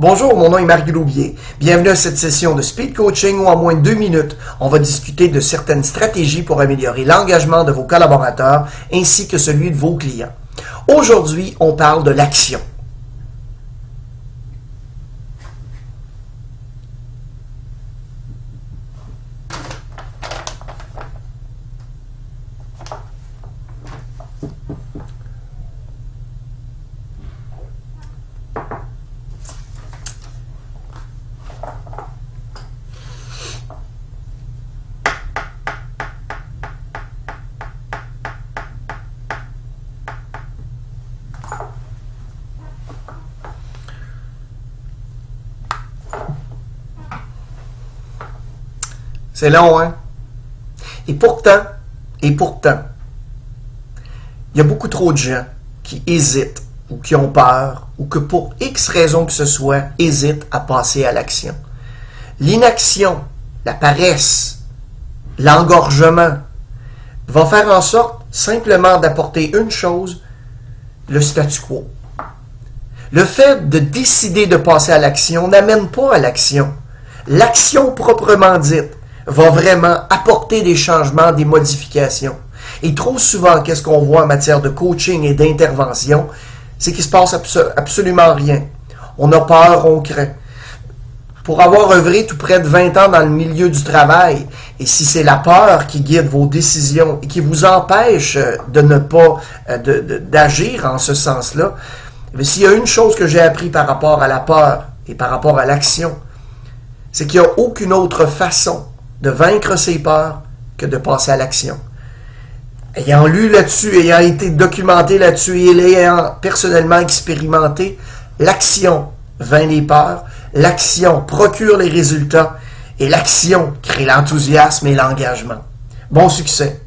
Bonjour, mon nom est Marc Gloubier. Bienvenue à cette session de speed coaching où en moins de deux minutes, on va discuter de certaines stratégies pour améliorer l'engagement de vos collaborateurs ainsi que celui de vos clients. Aujourd'hui, on parle de l'action. C'est long, hein? Et pourtant, et pourtant, il y a beaucoup trop de gens qui hésitent ou qui ont peur ou que pour X raison que ce soit, hésitent à passer à l'action. L'inaction, la paresse, l'engorgement va faire en sorte simplement d'apporter une chose, le statu quo. Le fait de décider de passer à l'action n'amène pas à l'action. L'action proprement dite va vraiment apporter des changements, des modifications. Et trop souvent, qu'est-ce qu'on voit en matière de coaching et d'intervention? C'est qu'il se passe absolument rien. On a peur, on craint. Pour avoir œuvré tout près de 20 ans dans le milieu du travail, et si c'est la peur qui guide vos décisions et qui vous empêche euh, de ne pas euh, d'agir en ce sens-là, s'il y a une chose que j'ai appris par rapport à la peur et par rapport à l'action, c'est qu'il n'y a aucune autre façon de vaincre ses peurs que de passer à l'action. Ayant lu là-dessus, ayant été documenté là-dessus et l'ayant personnellement expérimenté, l'action vainc les peurs, l'action procure les résultats et l'action crée l'enthousiasme et l'engagement. Bon succès!